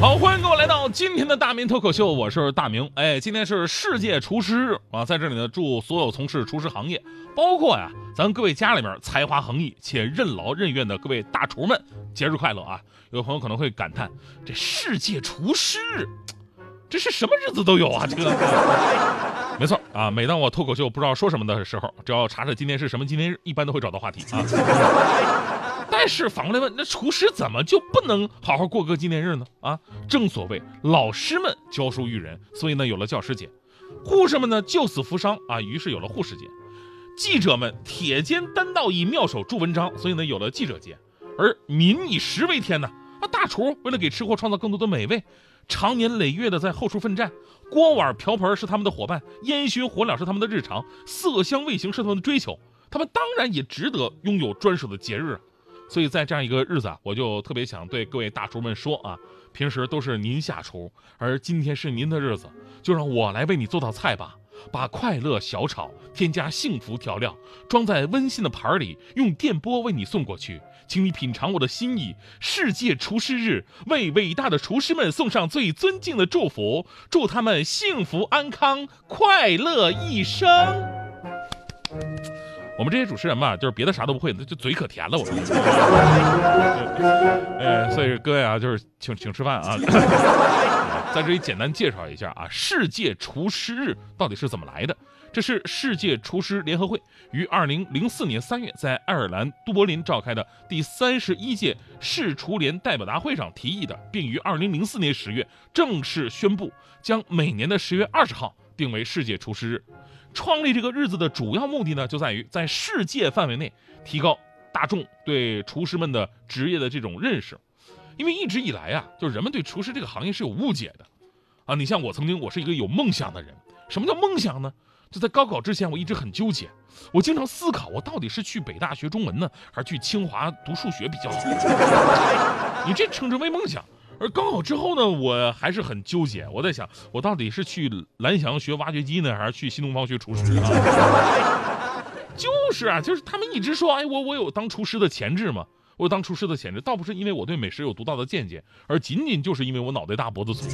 好，欢迎各位来到今天的大明脱口秀，我是大明。哎，今天是世界厨师日啊，在这里呢，祝所有从事厨师行业，包括呀咱各位家里面才华横溢且任劳任怨的各位大厨们，节日快乐啊！有朋友可能会感叹，这世界厨师日，这是什么日子都有啊？这个，没错啊。每当我脱口秀不知道说什么的时候，只要查查今天是什么纪念日，一般都会找到话题啊。但是反过来问，那厨师怎么就不能好好过个纪念日呢？啊，正所谓老师们教书育人，所以呢有了教师节；护士们呢救死扶伤啊，于是有了护士节；记者们铁肩担道义，妙手著文章，所以呢有了记者节；而民以食为天呢，啊，大厨为了给吃货创造更多的美味，常年累月的在后厨奋战，锅碗瓢盆是他们的伙伴，烟熏火燎是他们的日常，色香味形是他们的追求，他们当然也值得拥有专属的节日啊。所以在这样一个日子啊，我就特别想对各位大厨们说啊，平时都是您下厨，而今天是您的日子，就让我来为你做道菜吧。把快乐小炒添加幸福调料，装在温馨的盘里，用电波为你送过去，请你品尝我的心意。世界厨师日，为伟大的厨师们送上最尊敬的祝福，祝他们幸福安康，快乐一生。我们这些主持人嘛，就是别的啥都不会，那 就嘴可甜了。我说，哎，所以各位啊，就是请请吃饭啊。在这里简单介绍一下啊，世界厨师日到底是怎么来的？这是世界厨师联合会于二零零四年三月在爱尔兰都柏林召开的第三十一届世厨联代表大会上提议的，并于二零零四年十月正式宣布，将每年的十月二十号定为世界厨师日。创立这个日子的主要目的呢，就在于在世界范围内提高大众对厨师们的职业的这种认识。因为一直以来啊，就是人们对厨师这个行业是有误解的，啊，你像我曾经我是一个有梦想的人，什么叫梦想呢？就在高考之前，我一直很纠结，我经常思考，我到底是去北大学中文呢，还是去清华读数学比较好？你这称之为梦想？而高考之后呢，我还是很纠结，我在想，我到底是去蓝翔学挖掘机呢，还是去新东方学厨师啊？就是啊，就是他们一直说，哎，我我有当厨师的潜质嘛。我有当厨师的潜质，倒不是因为我对美食有独到的见解，而仅仅就是因为我脑袋大脖子粗。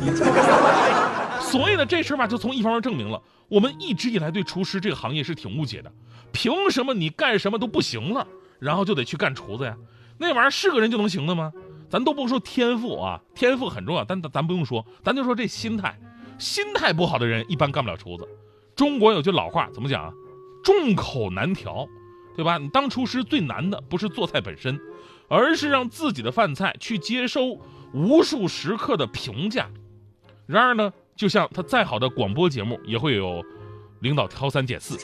所以呢，这事儿吧，就从一方面证明了我们一直以来对厨师这个行业是挺误解的。凭什么你干什么都不行了，然后就得去干厨子呀？那玩意儿是个人就能行的吗？咱都不说天赋啊，天赋很重要，但咱咱不用说，咱就说这心态，心态不好的人一般干不了厨子。中国有句老话怎么讲啊？众口难调，对吧？你当厨师最难的不是做菜本身。而是让自己的饭菜去接收无数食客的评价。然而呢，就像他再好的广播节目，也会有领导挑三拣四；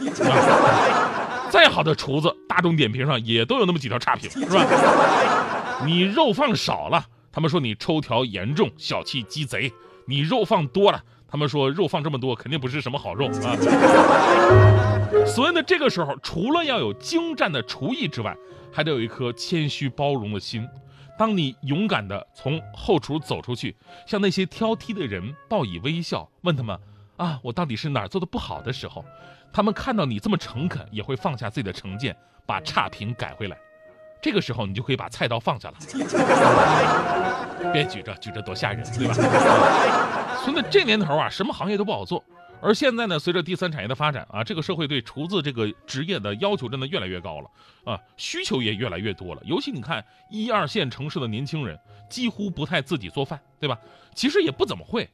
再好的厨子，大众点评上也都有那么几条差评，是吧？你肉放少了，他们说你抽条严重、小气、鸡贼；你肉放多了，他们说肉放这么多，肯定不是什么好肉啊。所以呢，这个时候除了要有精湛的厨艺之外，还得有一颗谦虚包容的心。当你勇敢地从后厨走出去，向那些挑剔的人报以微笑，问他们：“啊，我到底是哪儿做的不好的时候？”他们看到你这么诚恳，也会放下自己的成见，把差评改回来。这个时候，你就可以把菜刀放下了。别举着，举着多吓人，对吧？所以这年头啊，什么行业都不好做。而现在呢，随着第三产业的发展啊，这个社会对厨子这个职业的要求真的越来越高了啊，需求也越来越多了。尤其你看一二线城市的年轻人，几乎不太自己做饭，对吧？其实也不怎么会。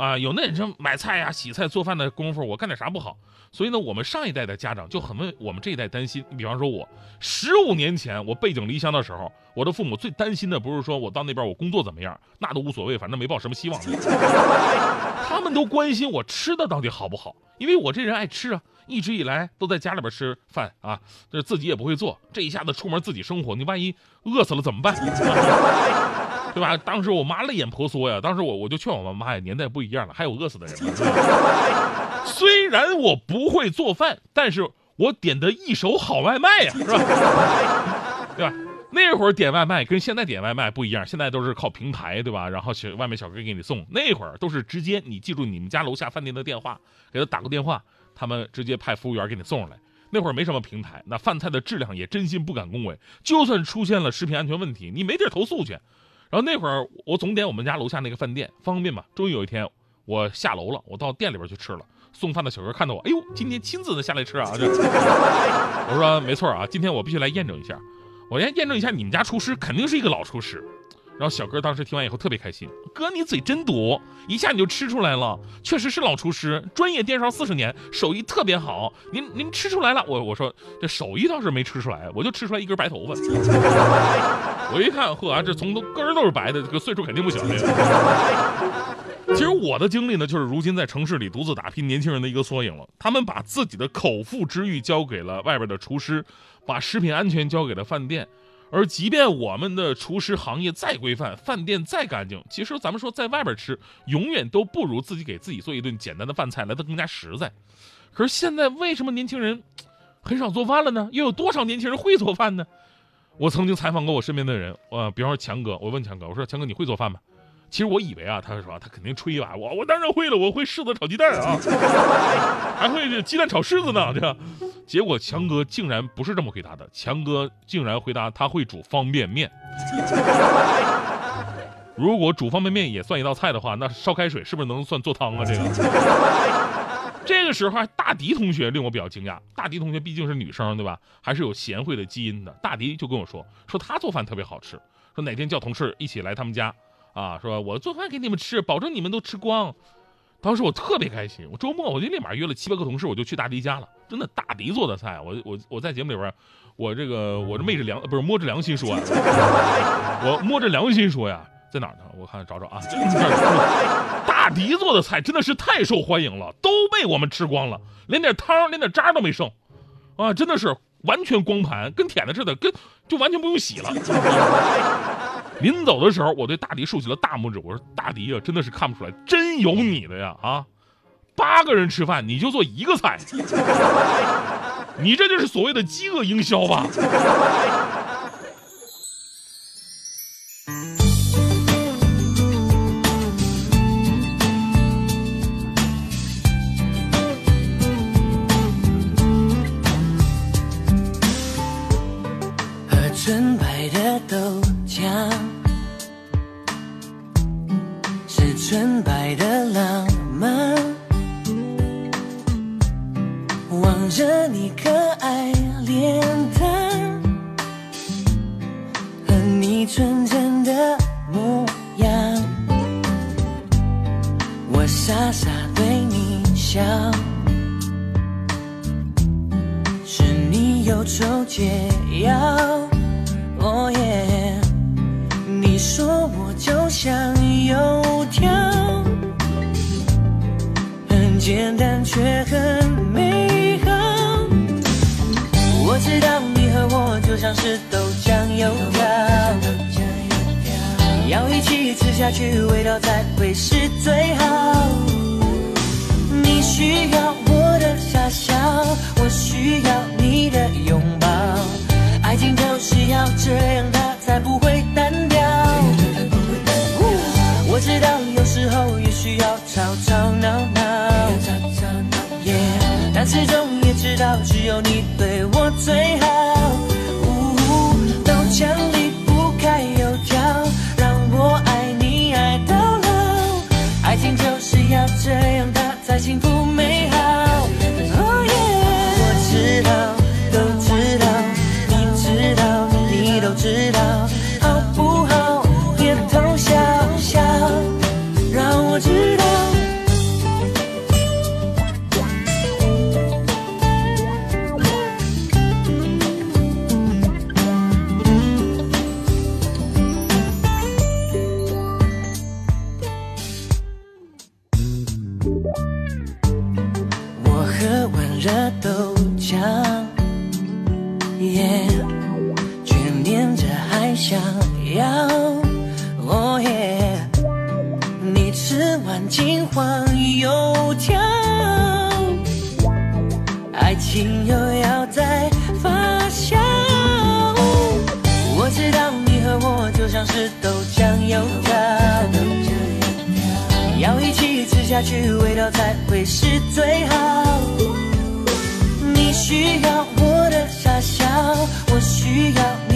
啊，有那什么买菜呀、洗菜、做饭的功夫，我干点啥不好？所以呢，我们上一代的家长就很为我们这一代担心。你比方说，我十五年前我背井离乡的时候，我的父母最担心的不是说我到那边我工作怎么样，那都无所谓，反正没抱什么希望。他们都关心我吃的到底好不好，因为我这人爱吃啊，一直以来都在家里边吃饭啊，这自己也不会做，这一下子出门自己生活，你万一饿死了怎么办？对吧？当时我妈泪眼婆娑呀。当时我我就劝我妈妈呀，年代不一样了，还有饿死的人吗？虽然我不会做饭，但是我点的一手好外卖呀，是吧？对吧？那会儿点外卖跟现在点外卖不一样，现在都是靠平台，对吧？然后小外卖小哥给你送，那会儿都是直接你记住你们家楼下饭店的电话，给他打个电话，他们直接派服务员给你送上来。那会儿没什么平台，那饭菜的质量也真心不敢恭维。就算出现了食品安全问题，你没地儿投诉去。然后那会儿我总点我们家楼下那个饭店，方便嘛。终于有一天我下楼了，我到店里边去吃了。送饭的小哥看到我，哎呦，今天亲自的下来吃啊！我说没错啊，今天我必须来验证一下。我先验证一下，你们家厨师肯定是一个老厨师。然后小哥当时听完以后特别开心，哥你嘴真毒，一下你就吃出来了，确实是老厨师，专业电烧四十年，手艺特别好。您您吃出来了，我我说这手艺倒是没吃出来，我就吃出来一根白头发。我一看，呵啊，这从头根儿都是白的，这个岁数肯定不小。其实我的经历呢，就是如今在城市里独自打拼年轻人的一个缩影了。他们把自己的口腹之欲交给了外边的厨师，把食品安全交给了饭店。而即便我们的厨师行业再规范，饭店再干净，其实咱们说在外边吃，永远都不如自己给自己做一顿简单的饭菜来的更加实在。可是现在为什么年轻人很少做饭了呢？又有多少年轻人会做饭呢？我曾经采访过我身边的人，呃，比方说强哥，我问强哥，我说强哥你会做饭吗？其实我以为啊，他说他肯定吹一把，我我当然会了，我会柿子炒鸡蛋啊，还会这鸡蛋炒柿子呢，这。结果强哥竟然不是这么回答的，强哥竟然回答他会煮方便面。如果煮方便面也算一道菜的话，那烧开水是不是能算做汤啊？这个。这个时候，大迪同学令我比较惊讶。大迪同学毕竟是女生，对吧？还是有贤惠的基因的。大迪就跟我说，说他做饭特别好吃，说哪天叫同事一起来他们家。啊，说我做饭给你们吃，保证你们都吃光。当时我特别开心，我周末我就立马约了七八个同事，我就去大迪家了。真的，大迪做的菜，我我我在节目里边，我这个我这昧着良不是摸着良心说，我摸着良心说呀，在哪呢？我看找找啊，大迪做的菜真的是太受欢迎了，都被我们吃光了，连点汤连点渣都没剩，啊，真的是完全光盘，跟舔的似的，跟就完全不用洗了。临走的时候，我对大迪竖起了大拇指。我说：“大迪啊，真的是看不出来，真有你的呀！啊，八个人吃饭你就做一个菜，你这就是所谓的饥饿营销吧？”愁解药，哦耶，你说我就像油条。很简单却很美好。我知道你和我就像是豆浆油条，要一起吃下去，味道才情又要再发酵。我知道你和我就像是豆浆油条，要一起吃下去，味道才会是最好。你需要我的傻笑，我需要。